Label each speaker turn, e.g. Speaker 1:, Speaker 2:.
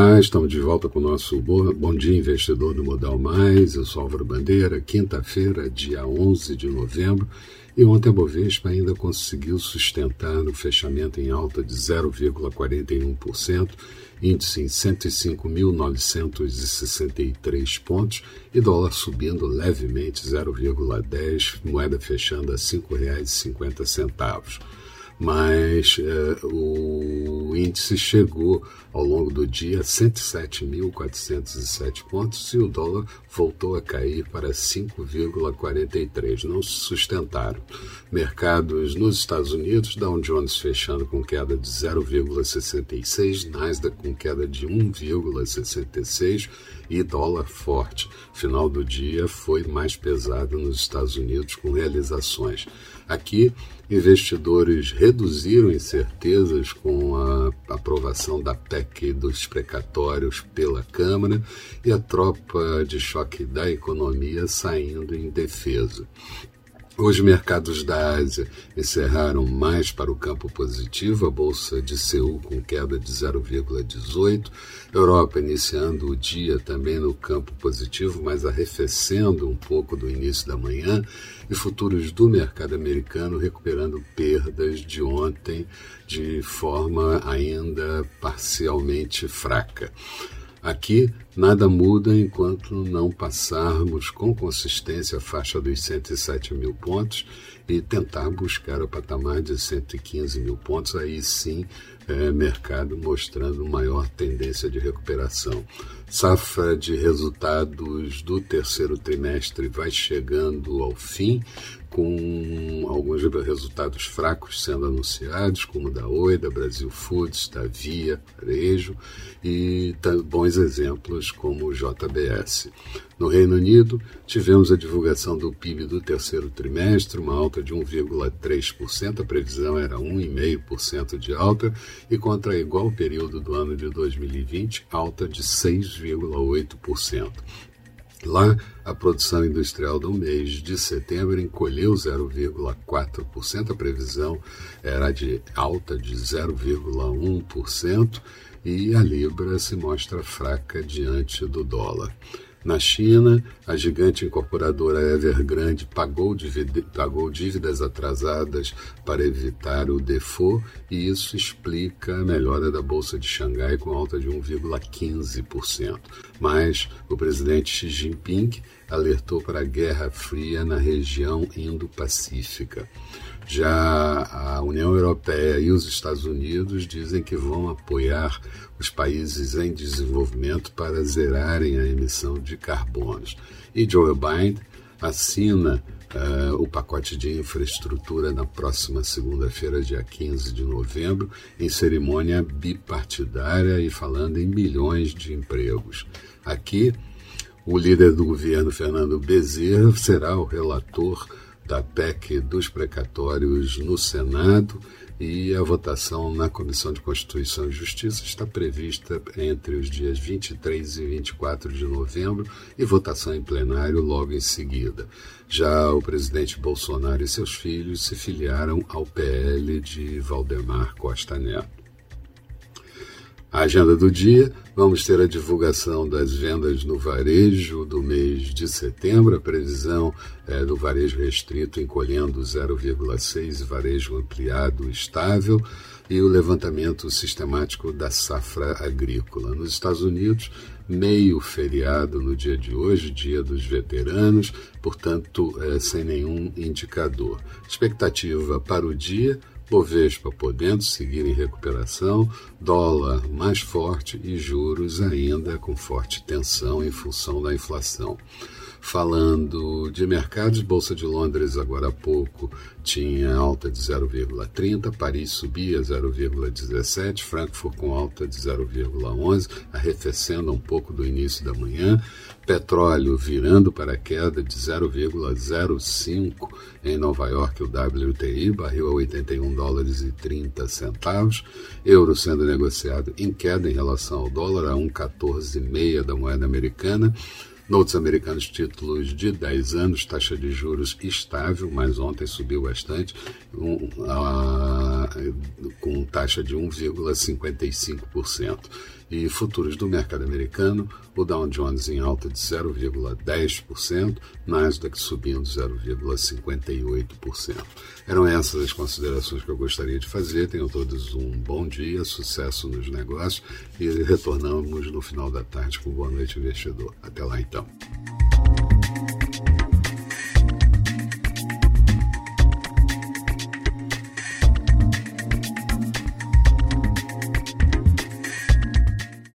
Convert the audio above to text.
Speaker 1: Olá, estamos de volta com o nosso Bom Dia Investidor do Modal Mais. Eu sou Álvaro Bandeira, quinta-feira, dia 11 de novembro. E ontem a Bovespa ainda conseguiu sustentar no fechamento em alta de 0,41%, índice em 105.963 pontos e dólar subindo levemente 0,10, moeda fechando a R$ 5,50 mas uh, o índice chegou ao longo do dia a 107.407 pontos e o dólar voltou a cair para 5,43. Não se sustentaram. Mercados nos Estados Unidos, Dow Jones fechando com queda de 0,66, Nasdaq com queda de 1,66 e dólar forte. Final do dia foi mais pesado nos Estados Unidos com realizações. Aqui, investidores reduziram incertezas com a aprovação da PEC dos precatórios pela Câmara e a tropa de choque da economia saindo em defesa. Os mercados da Ásia encerraram mais para o campo positivo, a bolsa de Seul com queda de 0,18, Europa iniciando o dia também no campo positivo, mas arrefecendo um pouco do início da manhã, e futuros do mercado americano recuperando perdas de ontem de forma ainda parcialmente fraca. Aqui nada muda enquanto não passarmos com consistência a faixa dos 107 mil pontos e tentar buscar o patamar de 115 mil pontos. Aí sim, é, mercado mostrando maior tendência de recuperação. Safra de resultados do terceiro trimestre vai chegando ao fim, com alguns resultados fracos sendo anunciados, como da Oi, da Brasil Foods, da Via, Varejo, e bons exemplos como o JBS. No Reino Unido, tivemos a divulgação do PIB do terceiro trimestre, uma alta de 1,3%, a previsão era 1,5% de alta, e contra igual período do ano de 2020, alta de 6,8%. Lá, a produção industrial do mês de setembro encolheu 0,4%, a previsão era de alta de 0,1% e a libra se mostra fraca diante do dólar. Na China, a gigante incorporadora Evergrande pagou, pagou dívidas atrasadas para evitar o default e isso explica a melhora da Bolsa de Xangai com alta de 1,15%. Mas o presidente Xi Jinping alertou para a Guerra Fria na região Indo-Pacífica. Já a União Europeia e os Estados Unidos dizem que vão apoiar os países em desenvolvimento para zerarem a emissão de carbonos. E Joe Biden assina uh, o pacote de infraestrutura na próxima segunda-feira, dia 15 de novembro, em cerimônia bipartidária e falando em milhões de empregos. Aqui, o líder do governo, Fernando Bezerra, será o relator da PEC dos precatórios no Senado e a votação na Comissão de Constituição e Justiça está prevista entre os dias 23 e 24 de novembro e votação em plenário logo em seguida. Já o presidente Bolsonaro e seus filhos se filiaram ao PL de Valdemar Costa Neto. A agenda do dia: vamos ter a divulgação das vendas no varejo do mês de setembro, a previsão é, do varejo restrito encolhendo 0,6 e varejo ampliado estável, e o levantamento sistemático da safra agrícola. Nos Estados Unidos, meio feriado no dia de hoje, dia dos veteranos, portanto, é, sem nenhum indicador. Expectativa para o dia Bovespa podendo seguir em recuperação, dólar mais forte e juros ainda com forte tensão em função da inflação. Falando de mercados, Bolsa de Londres agora há pouco tinha alta de 0,30, Paris subia 0,17, Frankfurt com alta de 0,11, arrefecendo um pouco do início da manhã, petróleo virando para queda de 0,05 em Nova York, o WTI, barril a 81 dólares e 30 centavos, euro sendo negociado em queda em relação ao dólar a 1,14,6 da moeda americana, Notes americanos, títulos de 10 anos, taxa de juros estável, mas ontem subiu bastante, um, com taxa de 1,55%. E futuros do mercado americano, o Dow Jones em alta de 0,10%, Nasdaq subindo 0,58%. Eram essas as considerações que eu gostaria de fazer. Tenham todos um bom dia, sucesso nos negócios e retornamos no final da tarde com Boa Noite Investidor. Até lá então. した。